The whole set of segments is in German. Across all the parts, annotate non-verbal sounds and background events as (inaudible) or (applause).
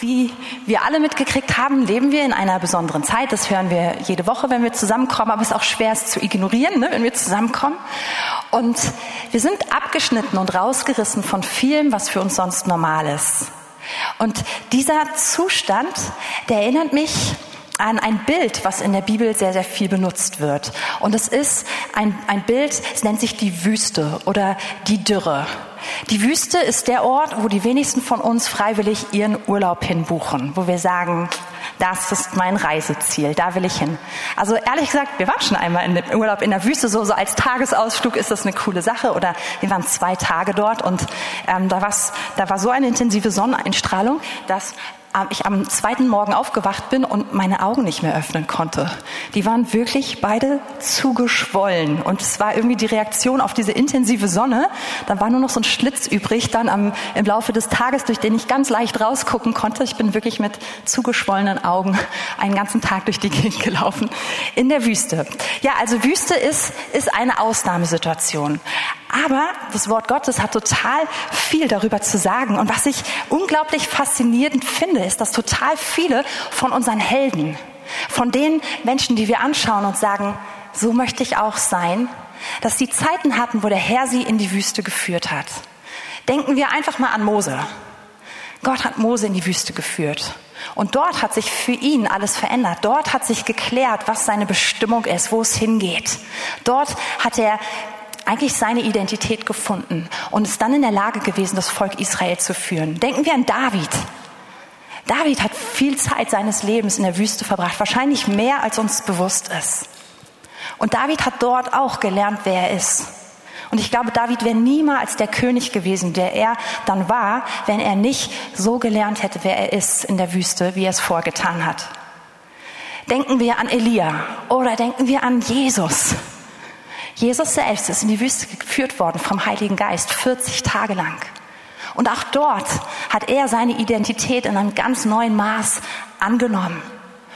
Wie wir alle mitgekriegt haben, leben wir in einer besonderen Zeit. Das hören wir jede Woche, wenn wir zusammenkommen, aber es ist auch schwer, es zu ignorieren, ne, wenn wir zusammenkommen. Und wir sind abgeschnitten und rausgerissen von vielem, was für uns sonst normal ist. Und dieser Zustand, der erinnert mich an ein Bild, was in der Bibel sehr, sehr viel benutzt wird. Und es ist ein, ein Bild, es nennt sich die Wüste oder die Dürre. Die Wüste ist der Ort, wo die wenigsten von uns freiwillig ihren Urlaub hinbuchen, wo wir sagen, das ist mein Reiseziel, da will ich hin. Also ehrlich gesagt, wir waren schon einmal im Urlaub in der Wüste, so, so als Tagesausflug ist das eine coole Sache. Oder wir waren zwei Tage dort und ähm, da, da war so eine intensive Sonneneinstrahlung, dass ich am zweiten Morgen aufgewacht bin und meine Augen nicht mehr öffnen konnte. Die waren wirklich beide zugeschwollen. Und es war irgendwie die Reaktion auf diese intensive Sonne. Da war nur noch so ein Schlitz übrig, dann am, im Laufe des Tages, durch den ich ganz leicht rausgucken konnte. Ich bin wirklich mit zugeschwollenen Augen einen ganzen Tag durch die Gegend gelaufen. In der Wüste. Ja, also Wüste ist, ist eine Ausnahmesituation. Aber das Wort Gottes hat total viel darüber zu sagen. Und was ich unglaublich faszinierend finde, ist, dass total viele von unseren Helden, von den Menschen, die wir anschauen und sagen, so möchte ich auch sein, dass sie Zeiten hatten, wo der Herr sie in die Wüste geführt hat. Denken wir einfach mal an Mose. Gott hat Mose in die Wüste geführt. Und dort hat sich für ihn alles verändert. Dort hat sich geklärt, was seine Bestimmung ist, wo es hingeht. Dort hat er eigentlich seine Identität gefunden und ist dann in der Lage gewesen, das Volk Israel zu führen. Denken wir an David. David hat viel Zeit seines Lebens in der Wüste verbracht, wahrscheinlich mehr als uns bewusst ist. Und David hat dort auch gelernt, wer er ist. Und ich glaube, David wäre niemals der König gewesen, der er dann war, wenn er nicht so gelernt hätte, wer er ist in der Wüste, wie er es vorgetan hat. Denken wir an Elia oder denken wir an Jesus. Jesus selbst ist in die Wüste geführt worden vom Heiligen Geist 40 Tage lang. Und auch dort hat er seine Identität in einem ganz neuen Maß angenommen.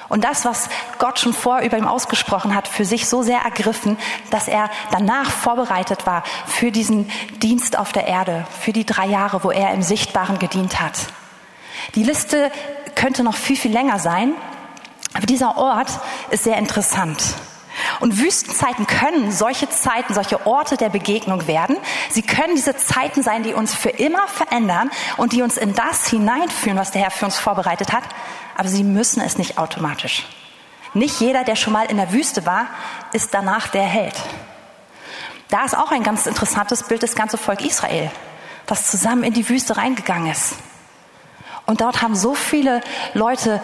Und das, was Gott schon vor über ihm ausgesprochen hat, für sich so sehr ergriffen, dass er danach vorbereitet war für diesen Dienst auf der Erde, für die drei Jahre, wo er im Sichtbaren gedient hat. Die Liste könnte noch viel, viel länger sein, aber dieser Ort ist sehr interessant. Und Wüstenzeiten können solche Zeiten, solche Orte der Begegnung werden. Sie können diese Zeiten sein, die uns für immer verändern und die uns in das hineinführen, was der Herr für uns vorbereitet hat. Aber sie müssen es nicht automatisch. Nicht jeder, der schon mal in der Wüste war, ist danach der Held. Da ist auch ein ganz interessantes Bild das ganze Volk Israel, das zusammen in die Wüste reingegangen ist. Und dort haben so viele Leute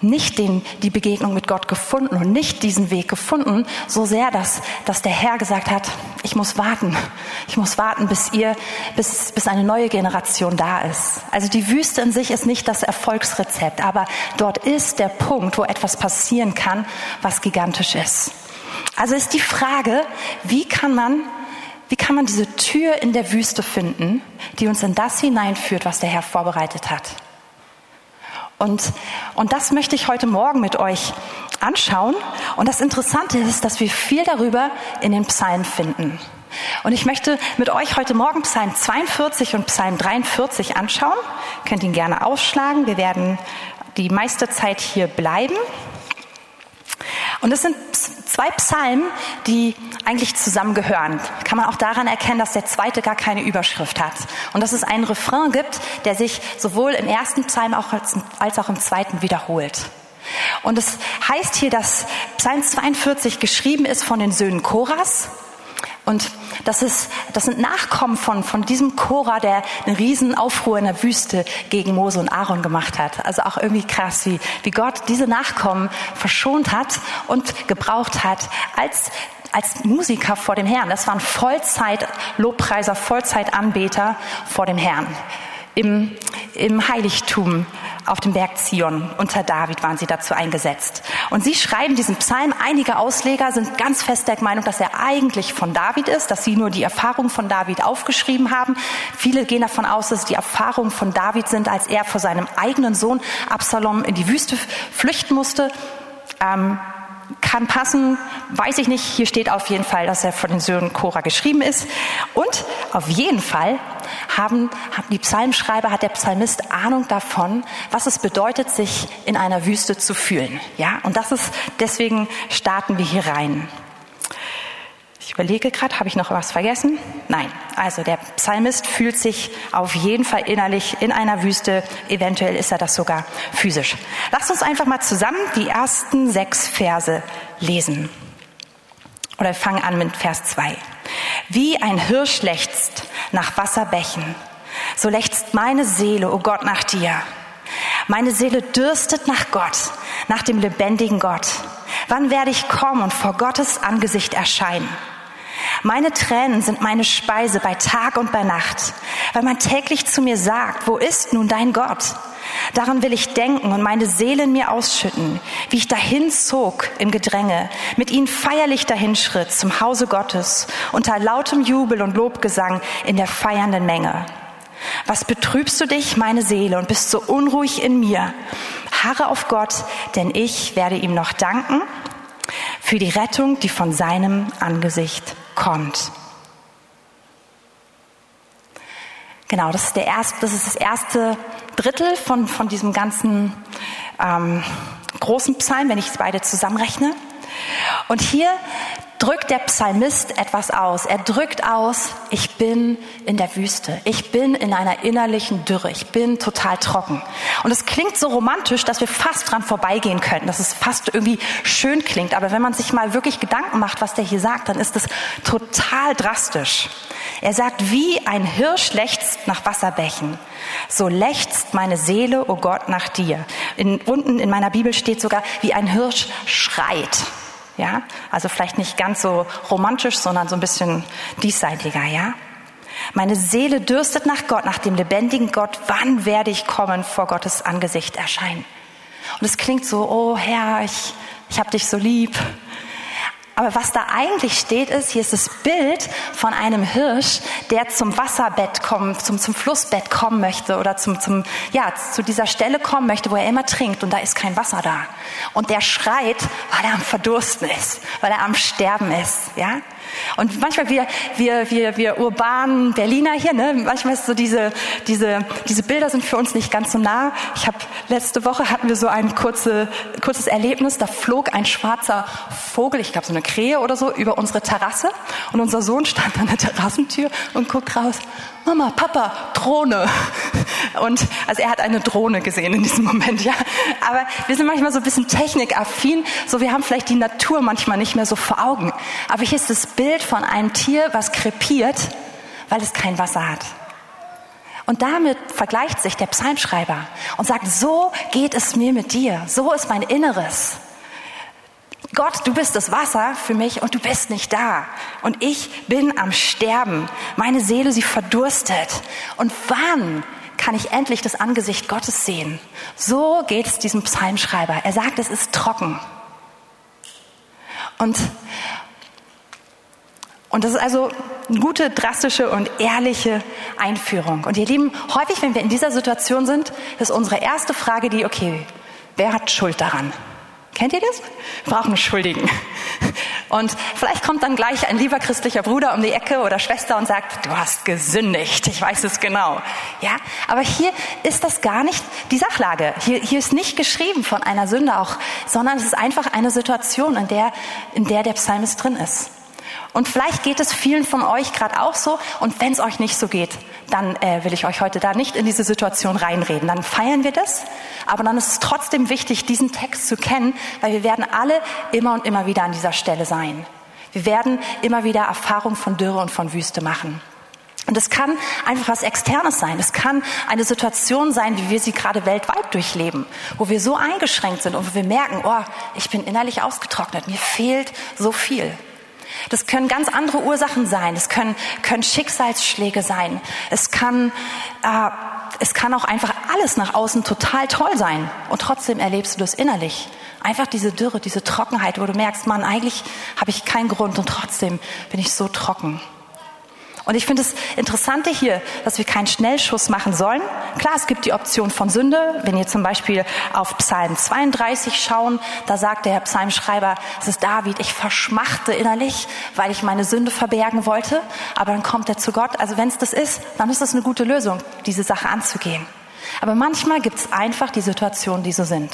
nicht den, die Begegnung mit Gott gefunden und nicht diesen Weg gefunden, so sehr, dass, dass der Herr gesagt hat, ich muss warten. Ich muss warten, bis ihr, bis, bis eine neue Generation da ist. Also die Wüste in sich ist nicht das Erfolgsrezept, aber dort ist der Punkt, wo etwas passieren kann, was gigantisch ist. Also ist die Frage, wie kann man wie kann man diese Tür in der Wüste finden, die uns in das hineinführt, was der Herr vorbereitet hat? Und, und das möchte ich heute Morgen mit euch anschauen. Und das Interessante ist, dass wir viel darüber in den Psalmen finden. Und ich möchte mit euch heute Morgen Psalm 42 und Psalm 43 anschauen. Ihr könnt ihn gerne ausschlagen. Wir werden die meiste Zeit hier bleiben. Und es sind zwei Psalmen, die eigentlich zusammengehören. Kann man auch daran erkennen, dass der zweite gar keine Überschrift hat. Und dass es einen Refrain gibt, der sich sowohl im ersten Psalm als auch im zweiten wiederholt. Und es heißt hier, dass Psalm 42 geschrieben ist von den Söhnen Koras. Und das, ist, das sind Nachkommen von, von diesem Chora, der einen riesen Aufruhr in der Wüste gegen Mose und Aaron gemacht hat. Also auch irgendwie krass, wie, wie Gott diese Nachkommen verschont hat und gebraucht hat als als Musiker vor dem Herrn. Das waren Vollzeit-Lobpreiser, Vollzeitanbeter vor dem Herrn. Im, Im Heiligtum auf dem Berg Zion. Unter David waren sie dazu eingesetzt. Und sie schreiben diesen Psalm. Einige Ausleger sind ganz fest der Meinung, dass er eigentlich von David ist, dass sie nur die Erfahrung von David aufgeschrieben haben. Viele gehen davon aus, dass die Erfahrungen von David sind, als er vor seinem eigenen Sohn Absalom in die Wüste flüchten musste. Ähm, kann passen, weiß ich nicht. Hier steht auf jeden Fall, dass er von den Söhnen Korah geschrieben ist. Und auf jeden Fall haben, haben die Psalmschreiber, hat der Psalmist Ahnung davon, was es bedeutet, sich in einer Wüste zu fühlen. Ja, und das ist, deswegen starten wir hier rein. Ich überlege gerade, habe ich noch was vergessen? Nein. Also der Psalmist fühlt sich auf jeden Fall innerlich in einer Wüste. Eventuell ist er das sogar physisch. Lasst uns einfach mal zusammen die ersten sechs Verse lesen. Oder fangen an mit Vers zwei. Wie ein Hirsch lechzt nach Wasserbächen, so lechzt meine Seele, o oh Gott, nach dir. Meine Seele dürstet nach Gott, nach dem lebendigen Gott. Wann werde ich kommen und vor Gottes Angesicht erscheinen? Meine Tränen sind meine Speise bei Tag und bei Nacht, weil man täglich zu mir sagt, wo ist nun dein Gott? Daran will ich denken und meine Seele in mir ausschütten, wie ich dahin zog im Gedränge, mit ihnen feierlich dahinschritt zum Hause Gottes, unter lautem Jubel und Lobgesang in der feiernden Menge. Was betrübst du dich, meine Seele, und bist so unruhig in mir? Harre auf Gott, denn ich werde ihm noch danken für die Rettung, die von seinem Angesicht kommt. Genau, das ist, der erste, das ist das erste Drittel von, von diesem ganzen ähm, großen Psalm, wenn ich es beide zusammenrechne. Und hier drückt der Psalmist etwas aus. Er drückt aus, ich bin in der Wüste. Ich bin in einer innerlichen Dürre. Ich bin total trocken. Und es klingt so romantisch, dass wir fast dran vorbeigehen könnten, dass es fast irgendwie schön klingt. Aber wenn man sich mal wirklich Gedanken macht, was der hier sagt, dann ist es total drastisch. Er sagt, wie ein Hirsch lechzt nach Wasserbächen, so lechzt meine Seele, o oh Gott, nach dir. In, unten in meiner Bibel steht sogar, wie ein Hirsch schreit. Ja, also vielleicht nicht ganz so romantisch, sondern so ein bisschen diesseitiger, ja. Meine Seele dürstet nach Gott, nach dem lebendigen Gott. Wann werde ich kommen vor Gottes Angesicht erscheinen? Und es klingt so, oh Herr, ich, ich habe dich so lieb. Aber was da eigentlich steht, ist, hier ist das Bild von einem Hirsch, der zum Wasserbett kommen, zum, zum Flussbett kommen möchte oder zum, zum, ja, zu dieser Stelle kommen möchte, wo er immer trinkt und da ist kein Wasser da. Und der schreit, weil er am Verdursten ist, weil er am Sterben ist, ja. Und manchmal wir, wir, wir, wir urbanen Berliner hier, ne, manchmal ist so diese, diese, diese Bilder sind für uns nicht ganz so nah. Ich habe letzte Woche hatten wir so ein kurze, kurzes Erlebnis, da flog ein schwarzer Vogel, ich glaube so eine Krähe oder so, über unsere Terrasse und unser Sohn stand an der Terrassentür und guckt raus. Mama, Papa, Drohne. Und also er hat eine Drohne gesehen in diesem Moment, ja. Aber wir sind manchmal so ein bisschen technikaffin, so wir haben vielleicht die Natur manchmal nicht mehr so vor Augen. Aber hier ist das Bild von einem Tier, was krepiert, weil es kein Wasser hat. Und damit vergleicht sich der Psalmschreiber und sagt, so geht es mir mit dir, so ist mein Inneres. Gott, du bist das Wasser für mich und du bist nicht da. Und ich bin am Sterben. Meine Seele, sie verdurstet. Und wann kann ich endlich das Angesicht Gottes sehen? So geht es diesem Psalmschreiber. Er sagt, es ist trocken. Und, und das ist also eine gute, drastische und ehrliche Einführung. Und ihr Lieben, häufig, wenn wir in dieser Situation sind, ist unsere erste Frage die, okay, wer hat Schuld daran? Kennt ihr das? Brauchen Schuldigen. Und vielleicht kommt dann gleich ein lieber christlicher Bruder um die Ecke oder Schwester und sagt, du hast gesündigt. Ich weiß es genau. Ja, aber hier ist das gar nicht die Sachlage. Hier, hier ist nicht geschrieben von einer Sünde auch, sondern es ist einfach eine Situation, in der, in der der Psalmist drin ist. Und vielleicht geht es vielen von euch gerade auch so. Und wenn es euch nicht so geht, dann äh, will ich euch heute da nicht in diese Situation reinreden. Dann feiern wir das. Aber dann ist es trotzdem wichtig, diesen Text zu kennen, weil wir werden alle immer und immer wieder an dieser Stelle sein. Wir werden immer wieder Erfahrung von Dürre und von Wüste machen. Und es kann einfach was Externes sein. Es kann eine Situation sein, wie wir sie gerade weltweit durchleben, wo wir so eingeschränkt sind und wo wir merken, oh, ich bin innerlich ausgetrocknet, mir fehlt so viel. Das können ganz andere Ursachen sein. Es können, können Schicksalsschläge sein. Es kann, äh, es kann auch einfach alles nach außen total toll sein. Und trotzdem erlebst du das innerlich. Einfach diese Dürre, diese Trockenheit, wo du merkst, Mann, eigentlich habe ich keinen Grund und trotzdem bin ich so trocken. Und ich finde es Interessante hier, dass wir keinen Schnellschuss machen sollen. Klar, es gibt die Option von Sünde. Wenn ihr zum Beispiel auf Psalm 32 schauen, da sagt der Psalmschreiber, es ist David, ich verschmachte innerlich, weil ich meine Sünde verbergen wollte. Aber dann kommt er zu Gott. Also wenn es das ist, dann ist das eine gute Lösung, diese Sache anzugehen. Aber manchmal gibt es einfach die Situationen, die so sind.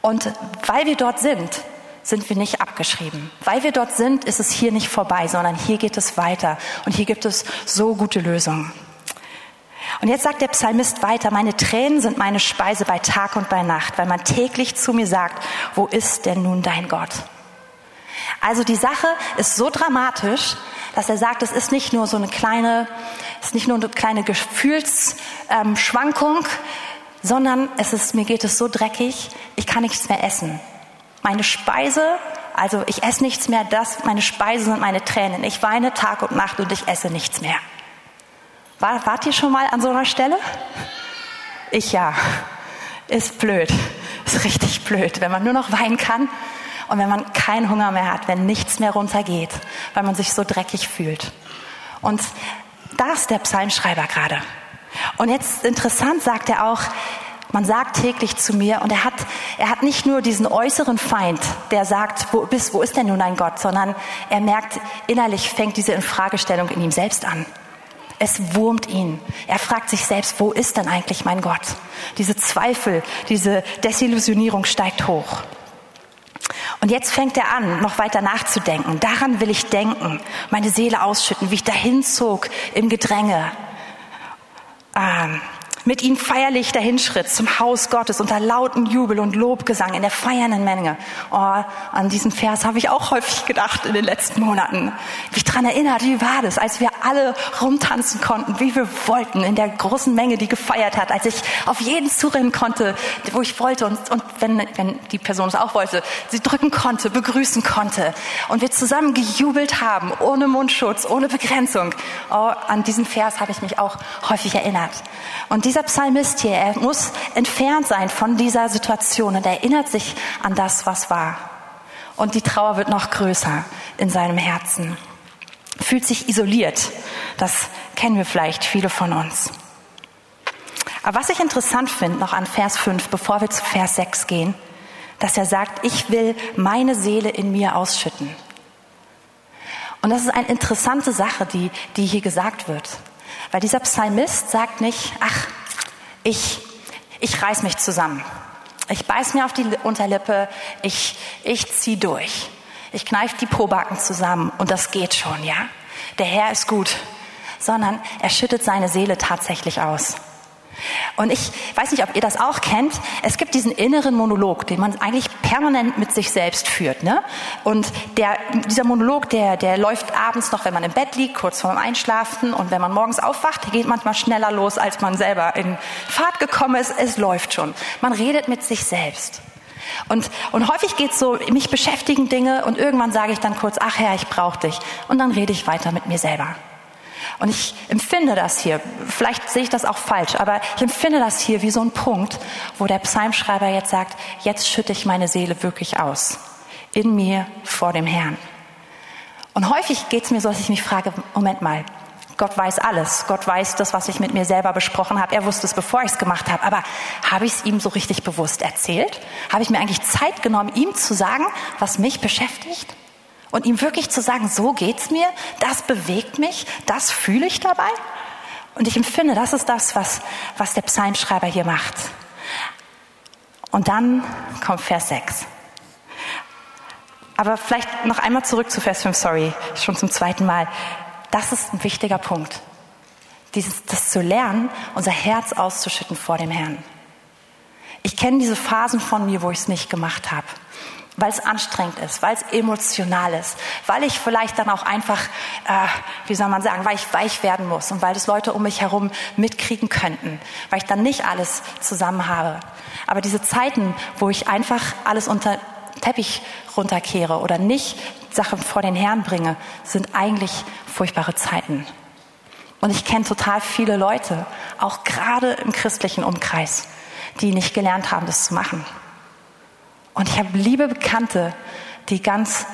Und weil wir dort sind, sind wir nicht abgeschrieben. Weil wir dort sind, ist es hier nicht vorbei, sondern hier geht es weiter. Und hier gibt es so gute Lösungen. Und jetzt sagt der Psalmist weiter, meine Tränen sind meine Speise bei Tag und bei Nacht, weil man täglich zu mir sagt, wo ist denn nun dein Gott? Also die Sache ist so dramatisch, dass er sagt, es ist nicht nur so eine kleine, ist nicht nur eine kleine Gefühlsschwankung, sondern es ist, mir geht es so dreckig, ich kann nichts mehr essen. Meine Speise, also ich esse nichts mehr, das, meine Speise sind meine Tränen. Ich weine Tag und Nacht und ich esse nichts mehr. War, wart ihr schon mal an so einer Stelle? Ich ja. Ist blöd. Ist richtig blöd, wenn man nur noch weinen kann und wenn man keinen Hunger mehr hat, wenn nichts mehr runtergeht, weil man sich so dreckig fühlt. Und da ist der Psalmschreiber gerade. Und jetzt interessant sagt er auch, man sagt täglich zu mir und er hat, er hat nicht nur diesen äußeren Feind, der sagt, wo bist, wo ist denn nun ein Gott, sondern er merkt, innerlich fängt diese Infragestellung in ihm selbst an. Es wurmt ihn. Er fragt sich selbst, wo ist denn eigentlich mein Gott? Diese Zweifel, diese Desillusionierung steigt hoch. Und jetzt fängt er an, noch weiter nachzudenken. Daran will ich denken, meine Seele ausschütten, wie ich dahin zog im Gedränge. Ähm, mit ihm feierlich dahinschritt zum Haus Gottes unter lauten Jubel und Lobgesang in der feiernden Menge. Oh, an diesen Vers habe ich auch häufig gedacht in den letzten Monaten. Mich dran erinnert, wie war das, als wir alle rumtanzen konnten, wie wir wollten in der großen Menge, die gefeiert hat, als ich auf jeden zurennen konnte, wo ich wollte und, und wenn, wenn die Person es auch wollte, sie drücken konnte, begrüßen konnte und wir zusammen gejubelt haben, ohne Mundschutz, ohne Begrenzung. Oh, an diesen Vers habe ich mich auch häufig erinnert. Und dieser Psalmist hier, er muss entfernt sein von dieser Situation und erinnert sich an das, was war. Und die Trauer wird noch größer in seinem Herzen. Fühlt sich isoliert. Das kennen wir vielleicht viele von uns. Aber was ich interessant finde, noch an Vers 5, bevor wir zu Vers 6 gehen, dass er sagt, ich will meine Seele in mir ausschütten. Und das ist eine interessante Sache, die, die hier gesagt wird. Weil dieser Psalmist sagt nicht, ach, ich, ich reiß mich zusammen. Ich beiß mir auf die Unterlippe, ich, ich zieh durch. Ich kneif die Probacken zusammen und das geht schon, ja? Der Herr ist gut. Sondern er schüttet seine Seele tatsächlich aus. Und ich weiß nicht, ob ihr das auch kennt. Es gibt diesen inneren Monolog, den man eigentlich permanent mit sich selbst führt. Ne? Und der, dieser Monolog, der, der läuft abends noch, wenn man im Bett liegt, kurz vorm Einschlafen. Und wenn man morgens aufwacht, geht manchmal schneller los, als man selber in Fahrt gekommen ist. Es läuft schon. Man redet mit sich selbst. Und, und häufig geht's so, mich beschäftigen Dinge und irgendwann sage ich dann kurz, ach Herr, ich brauche dich. Und dann rede ich weiter mit mir selber. Und ich empfinde das hier, vielleicht sehe ich das auch falsch, aber ich empfinde das hier wie so ein Punkt, wo der Psalmschreiber jetzt sagt, jetzt schütte ich meine Seele wirklich aus. In mir vor dem Herrn. Und häufig geht es mir so, dass ich mich frage, Moment mal, Gott weiß alles. Gott weiß das, was ich mit mir selber besprochen habe. Er wusste es, bevor ich es gemacht habe. Aber habe ich es ihm so richtig bewusst erzählt? Habe ich mir eigentlich Zeit genommen, ihm zu sagen, was mich beschäftigt? Und ihm wirklich zu sagen, so geht's mir, das bewegt mich, das fühle ich dabei. Und ich empfinde, das ist das, was, was der Psalmschreiber hier macht. Und dann kommt Vers 6. Aber vielleicht noch einmal zurück zu Vers 5, sorry, schon zum zweiten Mal. Das ist ein wichtiger Punkt. Dieses, das zu lernen, unser Herz auszuschütten vor dem Herrn. Ich kenne diese Phasen von mir, wo ich es nicht gemacht habe weil es anstrengend ist, weil es emotional ist, weil ich vielleicht dann auch einfach, äh, wie soll man sagen, weil ich weich werden muss und weil das Leute um mich herum mitkriegen könnten, weil ich dann nicht alles zusammen habe. Aber diese Zeiten, wo ich einfach alles unter Teppich runterkehre oder nicht Sachen vor den Herrn bringe, sind eigentlich furchtbare Zeiten. Und ich kenne total viele Leute, auch gerade im christlichen Umkreis, die nicht gelernt haben, das zu machen. Und ich habe liebe Bekannte, die ganz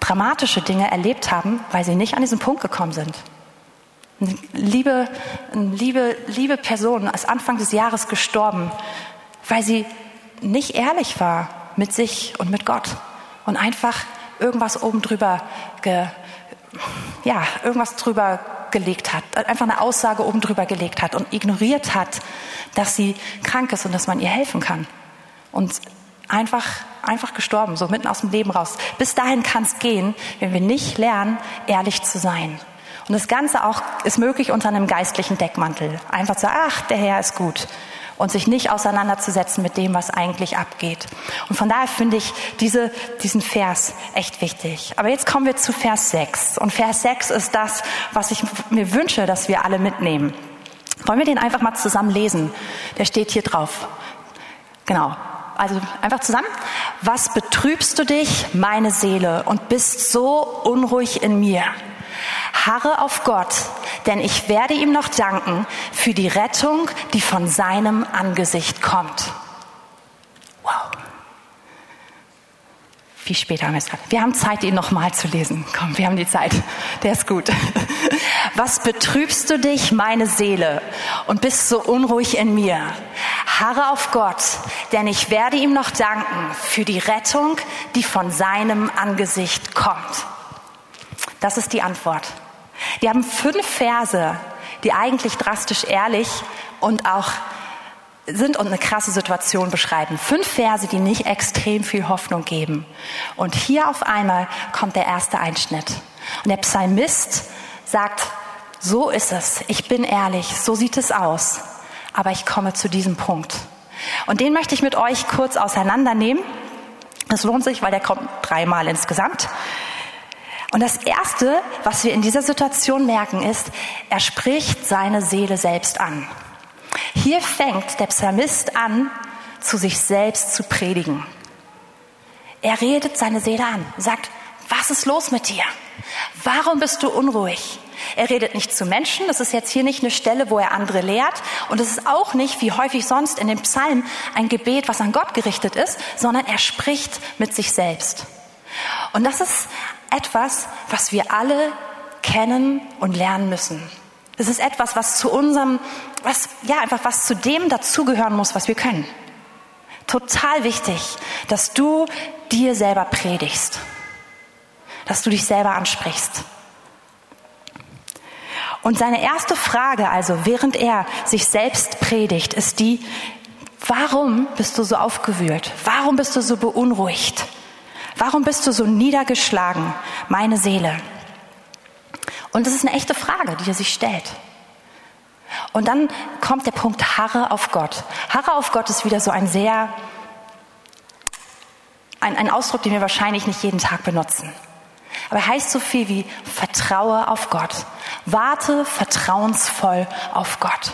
dramatische Dinge erlebt haben, weil sie nicht an diesen Punkt gekommen sind. Eine liebe, eine liebe, liebe Person ist Anfang des Jahres gestorben, weil sie nicht ehrlich war mit sich und mit Gott und einfach irgendwas oben drüber, ge, ja, irgendwas drüber gelegt hat, einfach eine Aussage oben drüber gelegt hat und ignoriert hat, dass sie krank ist und dass man ihr helfen kann. Und einfach, einfach gestorben, so mitten aus dem Leben raus. Bis dahin kann es gehen, wenn wir nicht lernen, ehrlich zu sein. Und das Ganze auch ist möglich unter einem geistlichen Deckmantel. Einfach zu ach, der Herr ist gut. Und sich nicht auseinanderzusetzen mit dem, was eigentlich abgeht. Und von daher finde ich diese, diesen Vers echt wichtig. Aber jetzt kommen wir zu Vers 6. Und Vers 6 ist das, was ich mir wünsche, dass wir alle mitnehmen. Wollen wir den einfach mal zusammen lesen? Der steht hier drauf. Genau. Also einfach zusammen. Was betrübst du dich, meine Seele, und bist so unruhig in mir? Harre auf Gott, denn ich werde ihm noch danken für die Rettung, die von seinem Angesicht kommt. Wow. Wie spät haben wir es Wir haben Zeit, ihn nochmal zu lesen. Komm, wir haben die Zeit. Der ist gut. (laughs) Was betrübst du dich, meine Seele, und bist so unruhig in mir? Harre auf Gott, denn ich werde ihm noch danken für die Rettung, die von seinem Angesicht kommt. Das ist die Antwort. Die haben fünf Verse, die eigentlich drastisch ehrlich und auch sind und eine krasse Situation beschreiben. Fünf Verse, die nicht extrem viel Hoffnung geben. Und hier auf einmal kommt der erste Einschnitt. Und der Psalmist sagt, so ist es, ich bin ehrlich, so sieht es aus. Aber ich komme zu diesem Punkt. Und den möchte ich mit euch kurz auseinandernehmen. Das lohnt sich, weil der kommt dreimal insgesamt. Und das Erste, was wir in dieser Situation merken, ist, er spricht seine Seele selbst an. Hier fängt der Psalmist an, zu sich selbst zu predigen. Er redet seine Seele an, sagt, was ist los mit dir? Warum bist du unruhig? Er redet nicht zu Menschen, das ist jetzt hier nicht eine Stelle, wo er andere lehrt. Und es ist auch nicht, wie häufig sonst in dem Psalm, ein Gebet, was an Gott gerichtet ist, sondern er spricht mit sich selbst. Und das ist etwas, was wir alle kennen und lernen müssen. Es ist etwas, was zu unserem, was, ja, einfach was zu dem dazugehören muss, was wir können. Total wichtig, dass du dir selber predigst. Dass du dich selber ansprichst. Und seine erste Frage also, während er sich selbst predigt, ist die, warum bist du so aufgewühlt? Warum bist du so beunruhigt? Warum bist du so niedergeschlagen, meine Seele? Und das ist eine echte Frage, die er sich stellt. Und dann kommt der Punkt Harre auf Gott. Harre auf Gott ist wieder so ein sehr, ein, ein Ausdruck, den wir wahrscheinlich nicht jeden Tag benutzen. Aber er heißt so viel wie Vertraue auf Gott. Warte vertrauensvoll auf Gott.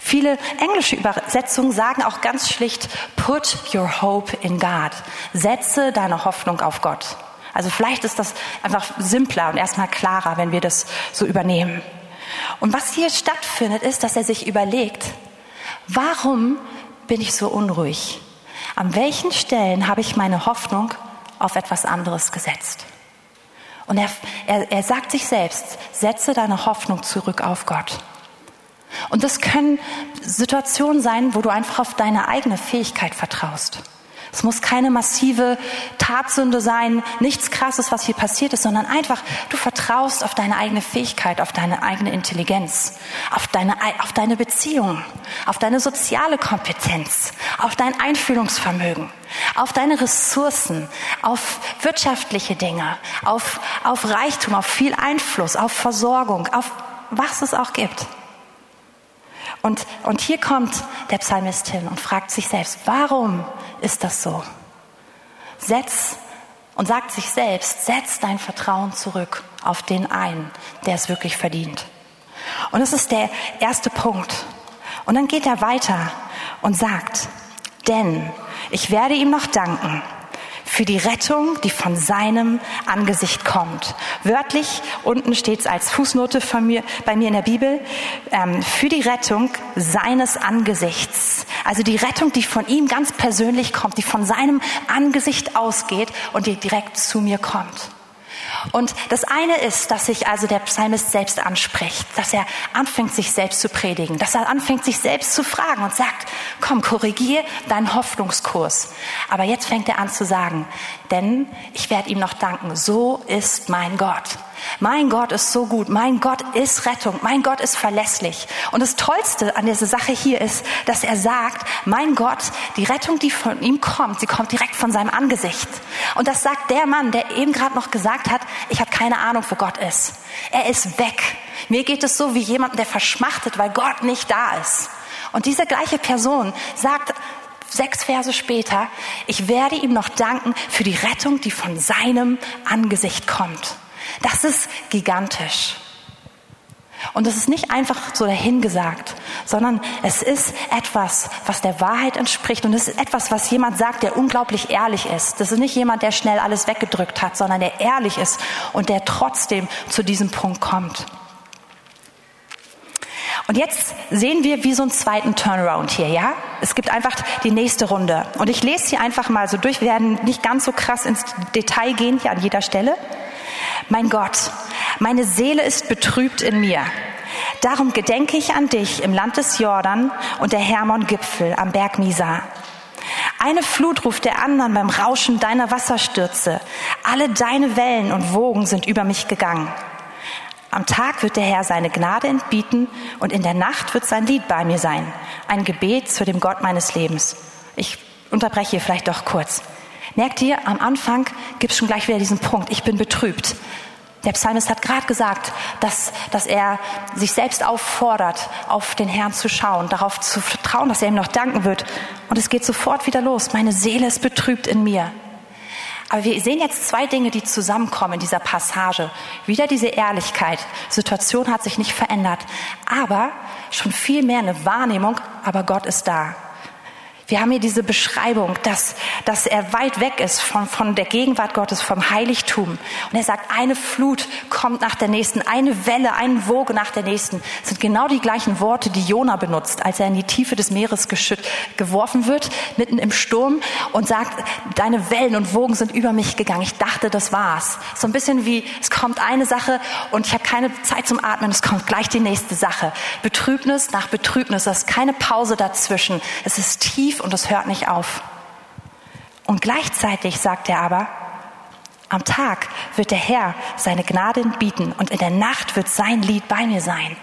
Viele englische Übersetzungen sagen auch ganz schlicht, put your hope in God. Setze deine Hoffnung auf Gott. Also vielleicht ist das einfach simpler und erstmal klarer, wenn wir das so übernehmen. Und was hier stattfindet, ist, dass er sich überlegt, warum bin ich so unruhig? An welchen Stellen habe ich meine Hoffnung auf etwas anderes gesetzt? Und er, er, er sagt sich selbst, setze deine Hoffnung zurück auf Gott. Und das können Situationen sein, wo du einfach auf deine eigene Fähigkeit vertraust. Es muss keine massive Tatsünde sein, nichts Krasses, was hier passiert ist, sondern einfach, du vertraust auf deine eigene Fähigkeit, auf deine eigene Intelligenz, auf deine, auf deine Beziehung, auf deine soziale Kompetenz, auf dein Einfühlungsvermögen, auf deine Ressourcen, auf wirtschaftliche Dinge, auf, auf Reichtum, auf viel Einfluss, auf Versorgung, auf was es auch gibt. Und, und hier kommt der Psalmist hin und fragt sich selbst, warum ist das so? Setz und sagt sich selbst, setz dein Vertrauen zurück auf den einen, der es wirklich verdient. Und das ist der erste Punkt. Und dann geht er weiter und sagt, denn ich werde ihm noch danken für die Rettung, die von seinem Angesicht kommt. Wörtlich, unten steht es als Fußnote von mir, bei mir in der Bibel, ähm, für die Rettung seines Angesichts. Also die Rettung, die von ihm ganz persönlich kommt, die von seinem Angesicht ausgeht und die direkt zu mir kommt. Und das eine ist, dass sich also der Psalmist selbst anspricht, dass er anfängt, sich selbst zu predigen, dass er anfängt, sich selbst zu fragen und sagt, komm, korrigier deinen Hoffnungskurs. Aber jetzt fängt er an zu sagen, denn ich werde ihm noch danken, so ist mein Gott. Mein Gott ist so gut. Mein Gott ist Rettung. Mein Gott ist verlässlich. Und das Tollste an dieser Sache hier ist, dass er sagt, mein Gott, die Rettung, die von ihm kommt, sie kommt direkt von seinem Angesicht. Und das sagt der Mann, der eben gerade noch gesagt hat, ich habe keine Ahnung, wo Gott ist. Er ist weg. Mir geht es so wie jemand, der verschmachtet, weil Gott nicht da ist. Und diese gleiche Person sagt sechs Verse später, ich werde ihm noch danken für die Rettung, die von seinem Angesicht kommt. Das ist gigantisch. Und es ist nicht einfach so dahingesagt, sondern es ist etwas, was der Wahrheit entspricht. Und es ist etwas, was jemand sagt, der unglaublich ehrlich ist. Das ist nicht jemand, der schnell alles weggedrückt hat, sondern der ehrlich ist und der trotzdem zu diesem Punkt kommt. Und jetzt sehen wir wie so einen zweiten Turnaround hier, ja? Es gibt einfach die nächste Runde. Und ich lese sie einfach mal so durch. Wir werden nicht ganz so krass ins Detail gehen hier an jeder Stelle. Mein Gott, meine Seele ist betrübt in mir. Darum gedenke ich an dich im Land des Jordan und der Hermon-Gipfel am Berg Misa. Eine Flut ruft der anderen beim Rauschen deiner Wasserstürze. Alle deine Wellen und Wogen sind über mich gegangen. Am Tag wird der Herr seine Gnade entbieten und in der Nacht wird sein Lied bei mir sein. Ein Gebet zu dem Gott meines Lebens. Ich unterbreche hier vielleicht doch kurz. Merkt ihr, am Anfang gibt es schon gleich wieder diesen Punkt, ich bin betrübt. Der Psalmist hat gerade gesagt, dass, dass er sich selbst auffordert, auf den Herrn zu schauen, darauf zu vertrauen, dass er ihm noch danken wird. Und es geht sofort wieder los. Meine Seele ist betrübt in mir. Aber wir sehen jetzt zwei Dinge, die zusammenkommen in dieser Passage. Wieder diese Ehrlichkeit. Die Situation hat sich nicht verändert, aber schon viel mehr eine Wahrnehmung, aber Gott ist da. Wir haben hier diese Beschreibung, dass, dass er weit weg ist von, von der Gegenwart Gottes, vom Heiligtum. Und er sagt, eine Flut kommt nach der nächsten, eine Welle, eine Woge nach der nächsten. Das sind genau die gleichen Worte, die Jona benutzt, als er in die Tiefe des Meeres geworfen wird, mitten im Sturm und sagt, deine Wellen und Wogen sind über mich gegangen. Ich dachte, das war's. So ein bisschen wie, es kommt eine Sache und ich habe keine Zeit zum Atmen, es kommt gleich die nächste Sache. Betrübnis nach Betrübnis, das ist keine Pause dazwischen. Es ist tief und es hört nicht auf. Und gleichzeitig sagt er aber, am Tag wird der Herr seine Gnade bieten und in der Nacht wird sein Lied bei mir sein.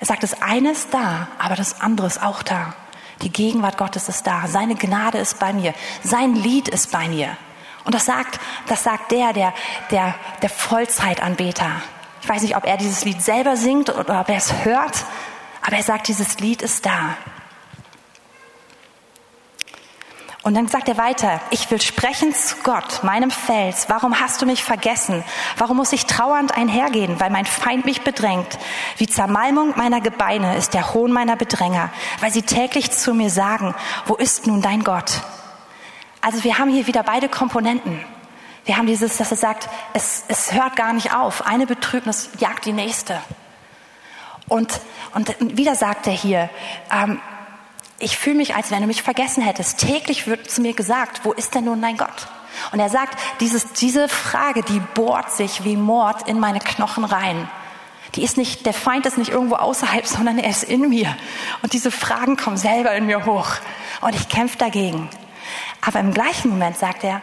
Er sagt, das eine ist da, aber das andere ist auch da. Die Gegenwart Gottes ist da. Seine Gnade ist bei mir. Sein Lied ist bei mir. Und das sagt, das sagt der, der, der, der Vollzeitanbeter. Ich weiß nicht, ob er dieses Lied selber singt oder ob er es hört, aber er sagt, dieses Lied ist da. Und dann sagt er weiter, ich will sprechen zu Gott, meinem Fels. Warum hast du mich vergessen? Warum muss ich trauernd einhergehen, weil mein Feind mich bedrängt? Wie Zermalmung meiner Gebeine ist der Hohn meiner Bedränger, weil sie täglich zu mir sagen, wo ist nun dein Gott? Also wir haben hier wieder beide Komponenten. Wir haben dieses, dass er sagt, es, es hört gar nicht auf. Eine Betrübnis jagt die nächste. Und, und wieder sagt er hier, ähm, ich fühle mich, als wenn du mich vergessen hättest. Täglich wird zu mir gesagt, wo ist denn nun dein Gott? Und er sagt, dieses, diese Frage, die bohrt sich wie Mord in meine Knochen rein. Die ist nicht, der Feind ist nicht irgendwo außerhalb, (laughs) sondern er ist in mir. Und diese Fragen kommen selber in mir hoch. Und ich kämpfe dagegen. Aber im gleichen Moment sagt er,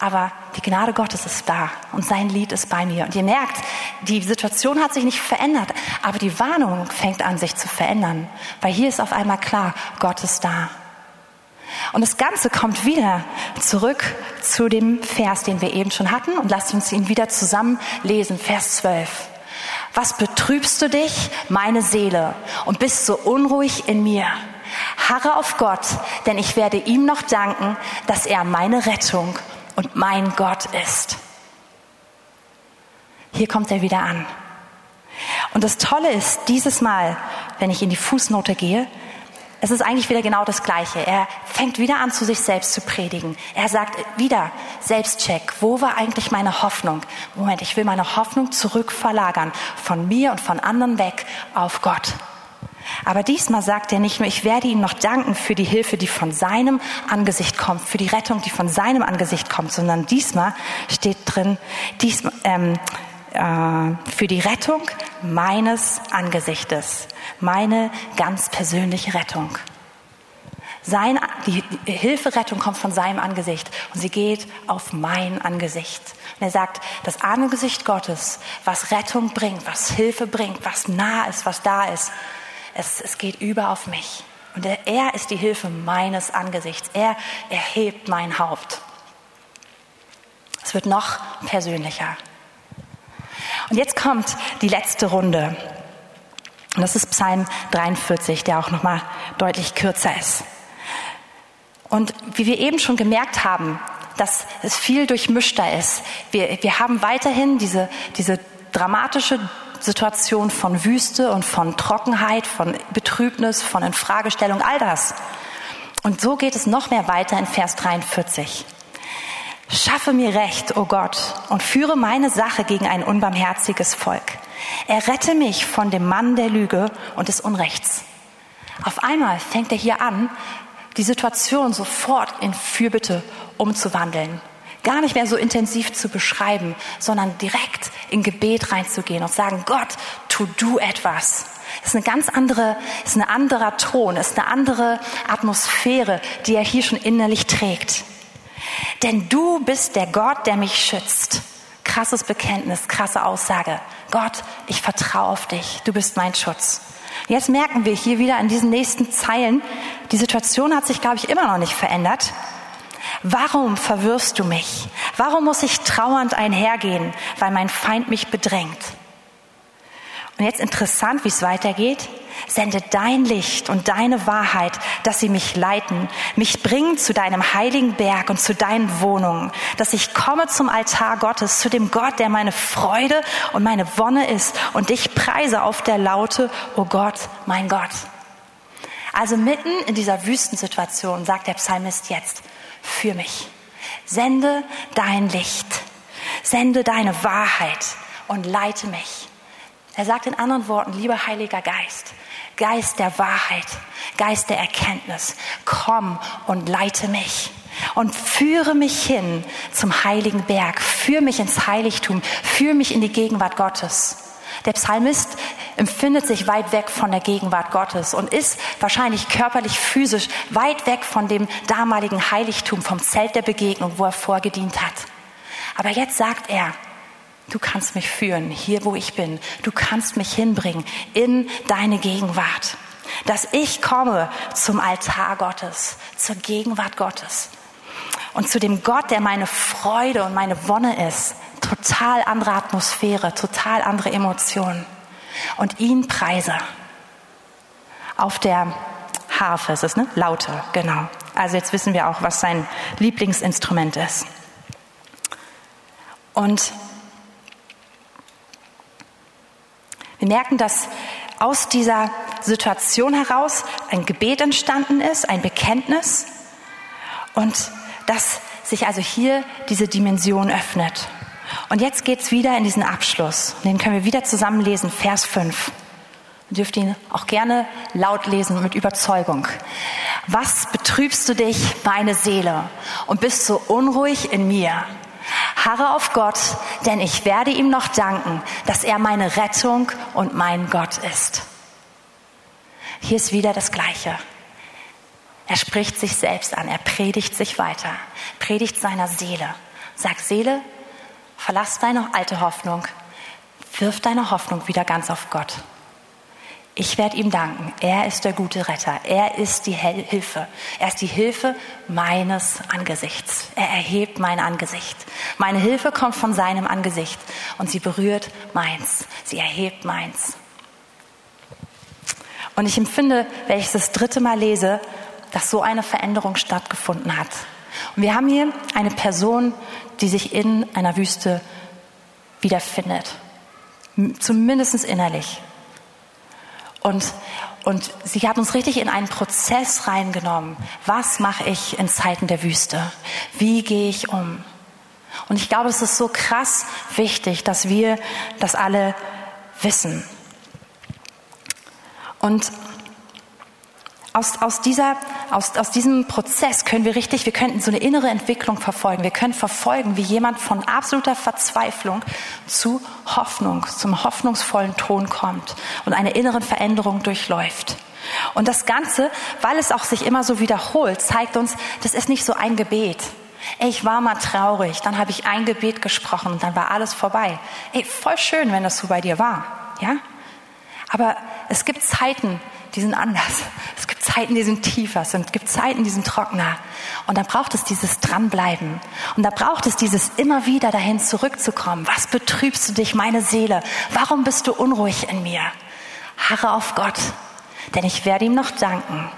aber die Gnade Gottes ist da und sein Lied ist bei mir. Und ihr merkt, die Situation hat sich nicht verändert, aber die Warnung fängt an, sich zu verändern. Weil hier ist auf einmal klar, Gott ist da. Und das Ganze kommt wieder zurück zu dem Vers, den wir eben schon hatten. Und lasst uns ihn wieder zusammen lesen, Vers 12. Was betrübst du dich, meine Seele, und bist so unruhig in mir? Harre auf Gott, denn ich werde ihm noch danken, dass er meine Rettung und mein Gott ist. Hier kommt er wieder an. Und das Tolle ist, dieses Mal, wenn ich in die Fußnote gehe, es ist eigentlich wieder genau das Gleiche. Er fängt wieder an, zu sich selbst zu predigen. Er sagt wieder, Selbstcheck, wo war eigentlich meine Hoffnung? Moment, ich will meine Hoffnung zurückverlagern, von mir und von anderen weg auf Gott. Aber diesmal sagt er nicht nur, ich werde ihm noch danken für die Hilfe, die von seinem Angesicht kommt, für die Rettung, die von seinem Angesicht kommt, sondern diesmal steht drin, diesmal, ähm, äh, für die Rettung meines Angesichtes, meine ganz persönliche Rettung. Sein, die Hilferettung kommt von seinem Angesicht und sie geht auf mein Angesicht. Und er sagt, das Angesicht Gottes, was Rettung bringt, was Hilfe bringt, was nah ist, was da ist, es, es geht über auf mich. Und er, er ist die Hilfe meines Angesichts. Er erhebt mein Haupt. Es wird noch persönlicher. Und jetzt kommt die letzte Runde. Und das ist Psalm 43, der auch nochmal deutlich kürzer ist. Und wie wir eben schon gemerkt haben, dass es viel durchmischter ist. Wir, wir haben weiterhin diese, diese dramatische Situation von Wüste und von Trockenheit, von Betrübnis, von Infragestellung, all das. Und so geht es noch mehr weiter in Vers 43. Schaffe mir Recht, o oh Gott, und führe meine Sache gegen ein unbarmherziges Volk. Errette mich von dem Mann der Lüge und des Unrechts. Auf einmal fängt er hier an, die Situation sofort in Fürbitte umzuwandeln. Gar nicht mehr so intensiv zu beschreiben, sondern direkt in Gebet reinzugehen und sagen, Gott, tu du etwas. Das ist eine ganz andere, ist ein anderer Ton, ist eine andere Atmosphäre, die er hier schon innerlich trägt. Denn du bist der Gott, der mich schützt. Krasses Bekenntnis, krasse Aussage. Gott, ich vertraue auf dich. Du bist mein Schutz. Jetzt merken wir hier wieder in diesen nächsten Zeilen, die Situation hat sich, glaube ich, immer noch nicht verändert. Warum verwirrst du mich? Warum muss ich trauernd einhergehen, weil mein Feind mich bedrängt? Und jetzt interessant, wie es weitergeht. Sende dein Licht und deine Wahrheit, dass sie mich leiten, mich bringen zu deinem heiligen Berg und zu deinen Wohnungen, dass ich komme zum Altar Gottes, zu dem Gott, der meine Freude und meine Wonne ist und dich preise auf der Laute, o oh Gott, mein Gott. Also mitten in dieser Wüstensituation sagt der Psalmist jetzt, für mich. Sende dein Licht, sende deine Wahrheit und leite mich. Er sagt in anderen Worten, lieber Heiliger Geist, Geist der Wahrheit, Geist der Erkenntnis, komm und leite mich und führe mich hin zum heiligen Berg, führe mich ins Heiligtum, führe mich in die Gegenwart Gottes. Der Psalmist empfindet sich weit weg von der Gegenwart Gottes und ist wahrscheinlich körperlich, physisch weit weg von dem damaligen Heiligtum, vom Zelt der Begegnung, wo er vorgedient hat. Aber jetzt sagt er, du kannst mich führen, hier wo ich bin. Du kannst mich hinbringen in deine Gegenwart. Dass ich komme zum Altar Gottes, zur Gegenwart Gottes und zu dem Gott, der meine Freude und meine Wonne ist, total andere Atmosphäre, total andere Emotionen. Und ihn preise. Auf der Harfe ist es, ne? Laute, genau. Also jetzt wissen wir auch, was sein Lieblingsinstrument ist. Und wir merken, dass aus dieser Situation heraus ein Gebet entstanden ist, ein Bekenntnis und dass sich also hier diese Dimension öffnet. Und jetzt geht's wieder in diesen Abschluss. Den können wir wieder zusammen lesen, Vers 5. Ihr dürft ihn auch gerne laut lesen mit Überzeugung. Was betrübst du dich, meine Seele, und bist so unruhig in mir? Harre auf Gott, denn ich werde ihm noch danken, dass er meine Rettung und mein Gott ist. Hier ist wieder das Gleiche. Er spricht sich selbst an, er predigt sich weiter, predigt seiner Seele. Sagt Seele, Verlass deine alte Hoffnung. Wirf deine Hoffnung wieder ganz auf Gott. Ich werde ihm danken. Er ist der gute Retter. Er ist die Hilfe. Er ist die Hilfe meines Angesichts. Er erhebt mein Angesicht. Meine Hilfe kommt von seinem Angesicht und sie berührt meins. Sie erhebt meins. Und ich empfinde, wenn ich das dritte Mal lese, dass so eine Veränderung stattgefunden hat. Und wir haben hier eine Person, die sich in einer Wüste wiederfindet. Zumindest innerlich. Und, und sie hat uns richtig in einen Prozess reingenommen. Was mache ich in Zeiten der Wüste? Wie gehe ich um? Und ich glaube, es ist so krass wichtig, dass wir das alle wissen. Und aus, aus, dieser, aus, aus diesem Prozess können wir richtig, wir könnten so eine innere Entwicklung verfolgen. Wir können verfolgen, wie jemand von absoluter Verzweiflung zu Hoffnung, zum hoffnungsvollen Ton kommt und eine innere Veränderung durchläuft. Und das Ganze, weil es auch sich immer so wiederholt, zeigt uns, das ist nicht so ein Gebet. Ich war mal traurig, dann habe ich ein Gebet gesprochen und dann war alles vorbei. Ey, voll schön, wenn das so bei dir war, ja? Aber es gibt Zeiten, die sind anders. Es gibt Zeiten, die sind tiefer, es gibt Zeiten, die sind trockener. Und da braucht es dieses Dranbleiben. Und da braucht es dieses immer wieder dahin zurückzukommen. Was betrübst du dich, meine Seele? Warum bist du unruhig in mir? Harre auf Gott, denn ich werde ihm noch danken,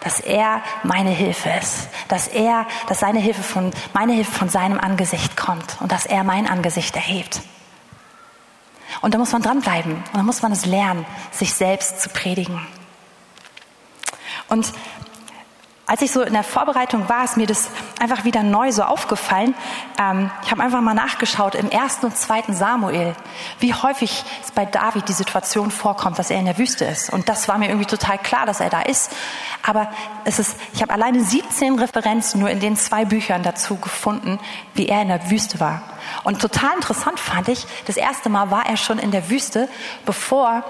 dass er meine Hilfe ist, dass er, dass seine Hilfe von, meine Hilfe von seinem Angesicht kommt und dass er mein Angesicht erhebt. Und da muss man dranbleiben und da muss man es lernen, sich selbst zu predigen. Und als ich so in der Vorbereitung war, ist mir das einfach wieder neu so aufgefallen. Ähm, ich habe einfach mal nachgeschaut im ersten und zweiten Samuel, wie häufig es bei David die Situation vorkommt, dass er in der Wüste ist. Und das war mir irgendwie total klar, dass er da ist. Aber es ist, ich habe alleine 17 Referenzen nur in den zwei Büchern dazu gefunden, wie er in der Wüste war. Und total interessant fand ich, das erste Mal war er schon in der Wüste, bevor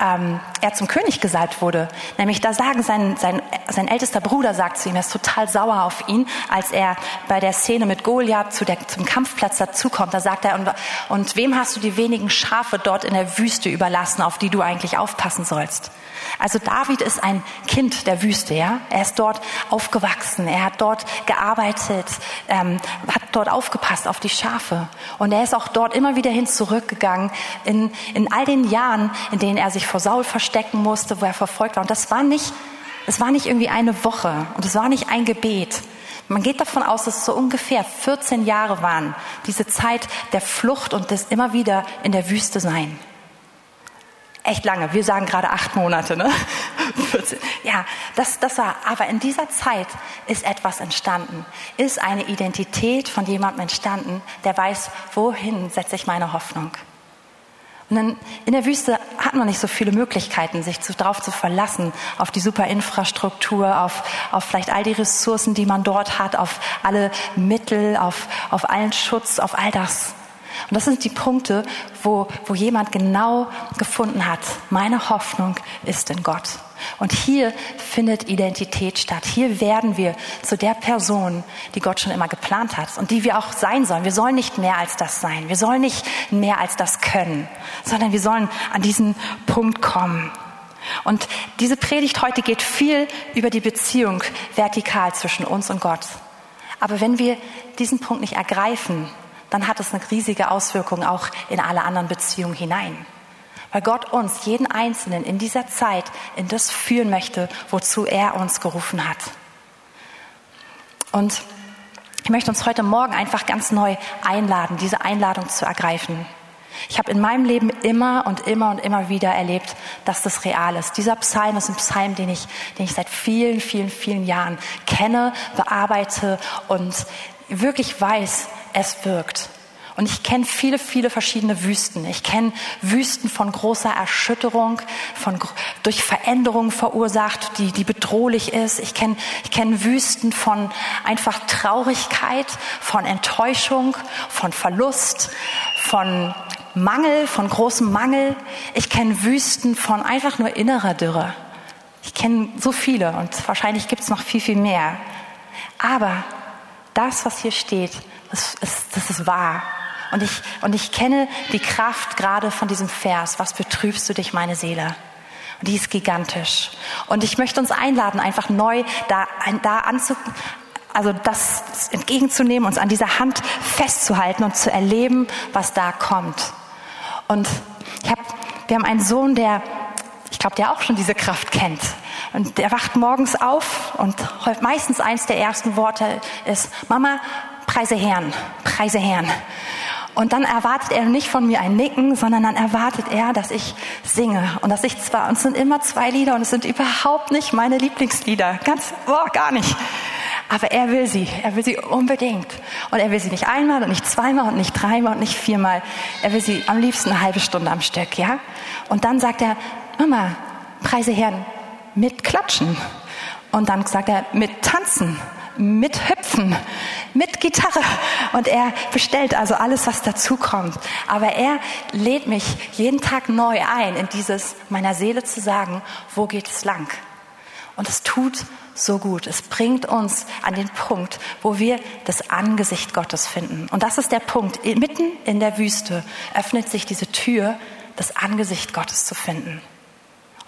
ähm, er zum König gesalbt wurde. Nämlich da sagen sein, sein, sein ältester Bruder sagt zu ihm, er ist total sauer auf ihn, als er bei der Szene mit Goliath zu der, zum Kampfplatz dazukommt. Da sagt er, und, und wem hast du die wenigen Schafe dort in der Wüste überlassen, auf die du eigentlich aufpassen sollst? Also David ist ein Kind der Wüste, ja. Er ist dort aufgewachsen, er hat dort gearbeitet, ähm, hat dort aufgepasst auf die Schafe. Und er ist auch dort immer wieder hin zurückgegangen in, in all den Jahren, in denen er sich vor Saul verstecken musste, wo er verfolgt war. Und das war nicht, das war nicht irgendwie eine Woche und es war nicht ein Gebet. Man geht davon aus, dass es so ungefähr 14 Jahre waren, diese Zeit der Flucht und des immer wieder in der Wüste sein echt lange. Wir sagen gerade acht Monate, ne? (laughs) 14. Ja, das, das war, aber in dieser Zeit ist etwas entstanden, ist eine Identität von jemandem entstanden, der weiß, wohin setze ich meine Hoffnung. Und dann in der Wüste hat man nicht so viele Möglichkeiten, sich zu, darauf zu verlassen, auf die super Infrastruktur, auf, auf vielleicht all die Ressourcen, die man dort hat, auf alle Mittel, auf, auf allen Schutz, auf all das. Und das sind die Punkte, wo, wo jemand genau gefunden hat, meine Hoffnung ist in Gott. Und hier findet Identität statt. Hier werden wir zu der Person, die Gott schon immer geplant hat und die wir auch sein sollen. Wir sollen nicht mehr als das sein. Wir sollen nicht mehr als das können, sondern wir sollen an diesen Punkt kommen. Und diese Predigt heute geht viel über die Beziehung vertikal zwischen uns und Gott. Aber wenn wir diesen Punkt nicht ergreifen, dann hat es eine riesige Auswirkung auch in alle anderen Beziehungen hinein. Weil Gott uns, jeden Einzelnen in dieser Zeit, in das führen möchte, wozu er uns gerufen hat. Und ich möchte uns heute Morgen einfach ganz neu einladen, diese Einladung zu ergreifen. Ich habe in meinem Leben immer und immer und immer wieder erlebt, dass das real ist. Dieser Psalm ist ein Psalm, den ich, den ich seit vielen, vielen, vielen Jahren kenne, bearbeite und wirklich weiß, es wirkt. Und ich kenne viele, viele verschiedene Wüsten. Ich kenne Wüsten von großer Erschütterung, von, durch Veränderungen verursacht, die, die bedrohlich ist. Ich kenne ich kenn Wüsten von einfach Traurigkeit, von Enttäuschung, von Verlust, von Mangel, von großem Mangel. Ich kenne Wüsten von einfach nur innerer Dürre. Ich kenne so viele und wahrscheinlich gibt es noch viel, viel mehr. Aber das, was hier steht, das ist, das ist wahr. Und ich, und ich kenne die Kraft gerade von diesem Vers. Was betrübst du dich, meine Seele? Und die ist gigantisch. Und ich möchte uns einladen, einfach neu da, da anzu, also das entgegenzunehmen, uns an dieser Hand festzuhalten und zu erleben, was da kommt. Und ich hab, wir haben einen Sohn, der, ich glaube, der auch schon diese Kraft kennt. Und der wacht morgens auf und meistens eins der ersten Worte ist, Mama, preise Herrn, preise Herrn. Und dann erwartet er nicht von mir ein Nicken, sondern dann erwartet er, dass ich singe. Und dass ich zwar, und es sind immer zwei Lieder und es sind überhaupt nicht meine Lieblingslieder. Ganz, boah, gar nicht. Aber er will sie. Er will sie unbedingt. Und er will sie nicht einmal und nicht zweimal und nicht dreimal und nicht viermal. Er will sie am liebsten eine halbe Stunde am Stück, ja? Und dann sagt er, Mama, preise Herrn, mit Klatschen. Und dann sagt er, mit Tanzen, mit Hüpfen, mit Gitarre. Und er bestellt also alles, was dazu kommt. Aber er lädt mich jeden Tag neu ein, in dieses meiner Seele zu sagen, wo geht es lang? Und es tut so gut. Es bringt uns an den Punkt, wo wir das Angesicht Gottes finden. Und das ist der Punkt. Mitten in der Wüste öffnet sich diese Tür, das Angesicht Gottes zu finden.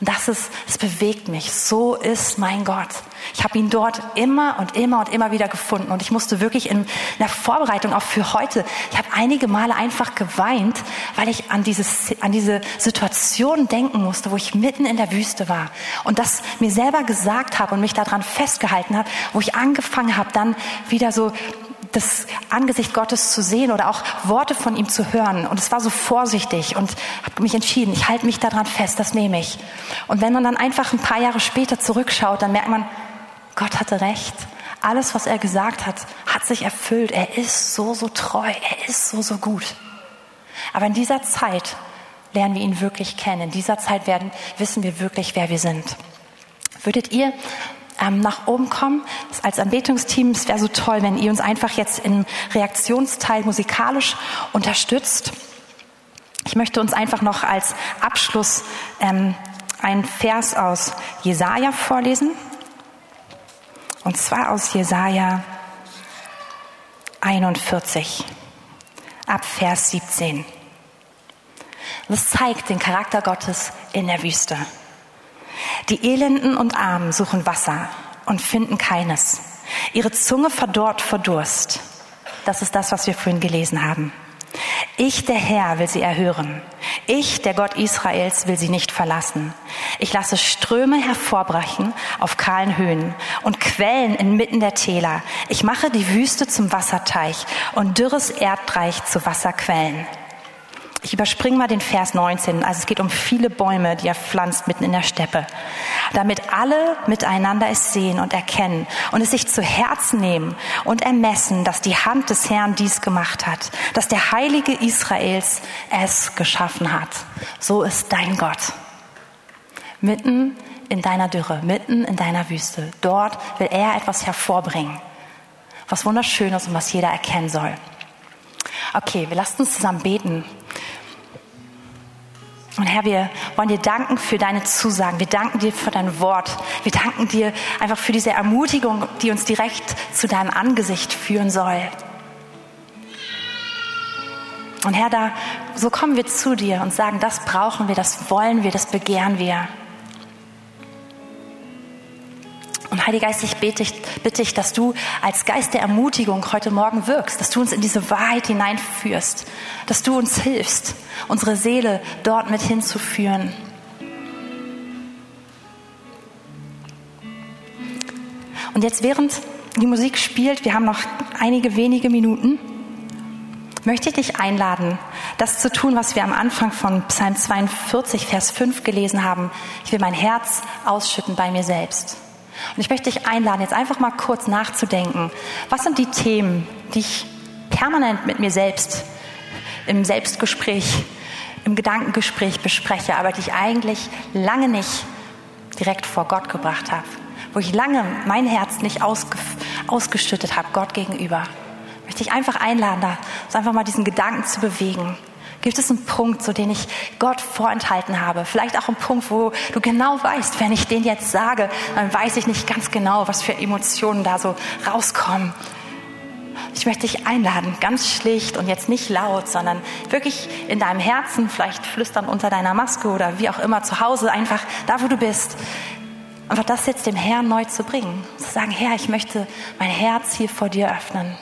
Und das ist, es bewegt mich. So ist mein Gott. Ich habe ihn dort immer und immer und immer wieder gefunden. Und ich musste wirklich in der Vorbereitung auch für heute, ich habe einige Male einfach geweint, weil ich an, dieses, an diese Situation denken musste, wo ich mitten in der Wüste war. Und das mir selber gesagt habe und mich daran festgehalten habe, wo ich angefangen habe, dann wieder so das Angesicht Gottes zu sehen oder auch Worte von ihm zu hören. Und es war so vorsichtig und habe mich entschieden, ich halte mich daran fest, das nehme ich. Und wenn man dann einfach ein paar Jahre später zurückschaut, dann merkt man, Gott hatte recht. Alles, was er gesagt hat, hat sich erfüllt. Er ist so, so treu. Er ist so, so gut. Aber in dieser Zeit lernen wir ihn wirklich kennen. In dieser Zeit werden, wissen wir wirklich, wer wir sind. Würdet ihr ähm, nach oben kommen. Als Anbetungsteam, es wäre so toll, wenn ihr uns einfach jetzt im Reaktionsteil musikalisch unterstützt. Ich möchte uns einfach noch als Abschluss ähm, einen Vers aus Jesaja vorlesen. Und zwar aus Jesaja 41, ab Vers 17. Das zeigt den Charakter Gottes in der Wüste. Die Elenden und Armen suchen Wasser und finden keines. Ihre Zunge verdorrt vor Durst. Das ist das, was wir vorhin gelesen haben. Ich, der Herr, will sie erhören. Ich, der Gott Israels, will sie nicht verlassen. Ich lasse Ströme hervorbrechen auf kahlen Höhen und Quellen inmitten der Täler. Ich mache die Wüste zum Wasserteich und dürres Erdreich zu Wasserquellen. Ich überspringe mal den Vers 19. Also es geht um viele Bäume, die er pflanzt mitten in der Steppe. Damit alle miteinander es sehen und erkennen und es sich zu Herzen nehmen und ermessen, dass die Hand des Herrn dies gemacht hat, dass der Heilige Israels es geschaffen hat. So ist dein Gott. Mitten in deiner Dürre, mitten in deiner Wüste. Dort will er etwas hervorbringen. Was wunderschönes und was jeder erkennen soll. Okay, wir lassen uns zusammen beten. Und Herr, wir wollen dir danken für deine Zusagen. Wir danken dir für dein Wort. Wir danken dir einfach für diese Ermutigung, die uns direkt zu deinem Angesicht führen soll. Und Herr, da, so kommen wir zu dir und sagen, das brauchen wir, das wollen wir, das begehren wir. Und Heiliger Geist, ich bete, bitte ich, dass du als Geist der Ermutigung heute Morgen wirkst, dass du uns in diese Wahrheit hineinführst, dass du uns hilfst, unsere Seele dort mit hinzuführen. Und jetzt, während die Musik spielt, wir haben noch einige wenige Minuten, möchte ich dich einladen, das zu tun, was wir am Anfang von Psalm 42, Vers 5 gelesen haben. Ich will mein Herz ausschütten bei mir selbst. Und ich möchte dich einladen, jetzt einfach mal kurz nachzudenken. Was sind die Themen, die ich permanent mit mir selbst im Selbstgespräch, im Gedankengespräch bespreche, aber die ich eigentlich lange nicht direkt vor Gott gebracht habe? Wo ich lange mein Herz nicht ausge ausgeschüttet habe, Gott gegenüber. Möchte ich einfach einladen, da einfach mal diesen Gedanken zu bewegen. Gibt es einen Punkt, so den ich Gott vorenthalten habe? Vielleicht auch einen Punkt, wo du genau weißt, wenn ich den jetzt sage, dann weiß ich nicht ganz genau, was für Emotionen da so rauskommen. Ich möchte dich einladen, ganz schlicht und jetzt nicht laut, sondern wirklich in deinem Herzen, vielleicht flüstern unter deiner Maske oder wie auch immer zu Hause, einfach da, wo du bist, einfach das jetzt dem Herrn neu zu bringen. Zu sagen, Herr, ich möchte mein Herz hier vor dir öffnen.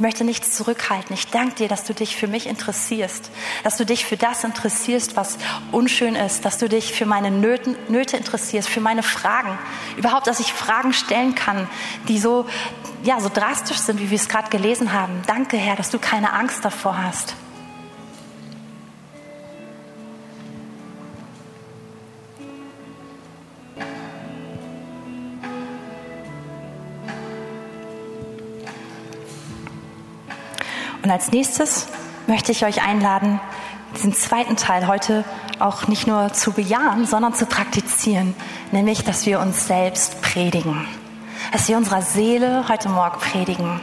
Ich möchte nichts zurückhalten. Ich danke dir, dass du dich für mich interessierst, dass du dich für das interessierst, was unschön ist, dass du dich für meine Nöten, Nöte interessierst, für meine Fragen. Überhaupt, dass ich Fragen stellen kann, die so, ja, so drastisch sind, wie wir es gerade gelesen haben. Danke, Herr, dass du keine Angst davor hast. Und als nächstes möchte ich euch einladen, diesen zweiten Teil heute auch nicht nur zu bejahen, sondern zu praktizieren, nämlich dass wir uns selbst predigen, dass wir unserer Seele heute Morgen predigen.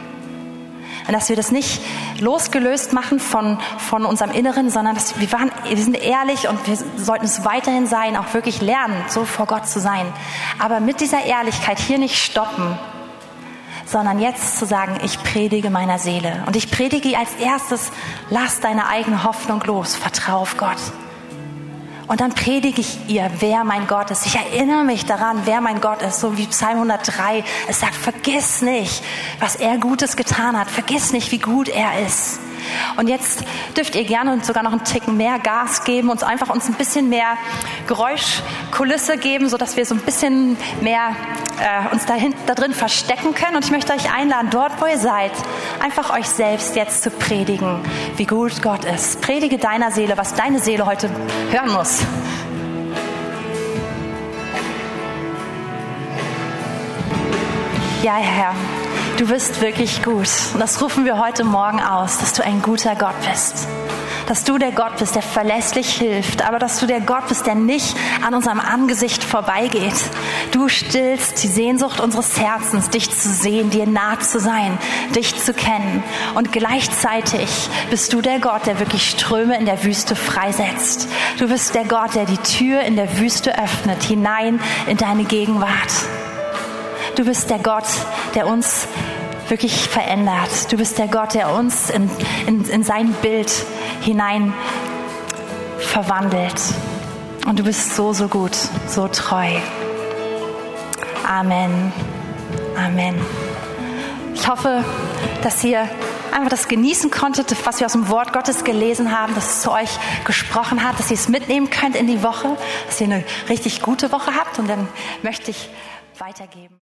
Und dass wir das nicht losgelöst machen von, von unserem Inneren, sondern dass wir, waren, wir sind ehrlich und wir sollten es weiterhin sein, auch wirklich lernen, so vor Gott zu sein. Aber mit dieser Ehrlichkeit hier nicht stoppen, sondern jetzt zu sagen, ich predige meiner Seele. Und ich predige als erstes, lass deine eigene Hoffnung los, vertrau auf Gott. Und dann predige ich ihr, wer mein Gott ist. Ich erinnere mich daran, wer mein Gott ist, so wie Psalm 103. Es sagt, vergiss nicht, was er Gutes getan hat. Vergiss nicht, wie gut er ist. Und jetzt dürft ihr gerne uns sogar noch einen Ticken mehr Gas geben, uns einfach uns ein bisschen mehr Geräuschkulisse geben, so dass wir so ein bisschen mehr äh, uns dahin, da drin verstecken können. Und ich möchte euch einladen, dort wo ihr seid, einfach euch selbst jetzt zu predigen, wie gut Gott ist. Predige deiner Seele, was deine Seele heute hören muss. Ja, Herr. Du bist wirklich gut. Und das rufen wir heute Morgen aus, dass du ein guter Gott bist. Dass du der Gott bist, der verlässlich hilft, aber dass du der Gott bist, der nicht an unserem Angesicht vorbeigeht. Du stillst die Sehnsucht unseres Herzens, dich zu sehen, dir nah zu sein, dich zu kennen. Und gleichzeitig bist du der Gott, der wirklich Ströme in der Wüste freisetzt. Du bist der Gott, der die Tür in der Wüste öffnet, hinein in deine Gegenwart. Du bist der Gott, der uns wirklich verändert. Du bist der Gott, der uns in, in, in sein Bild hinein verwandelt. Und du bist so, so gut, so treu. Amen. Amen. Ich hoffe, dass ihr einfach das genießen konntet, was wir aus dem Wort Gottes gelesen haben, dass es zu euch gesprochen hat, dass ihr es mitnehmen könnt in die Woche, dass ihr eine richtig gute Woche habt. Und dann möchte ich weitergeben.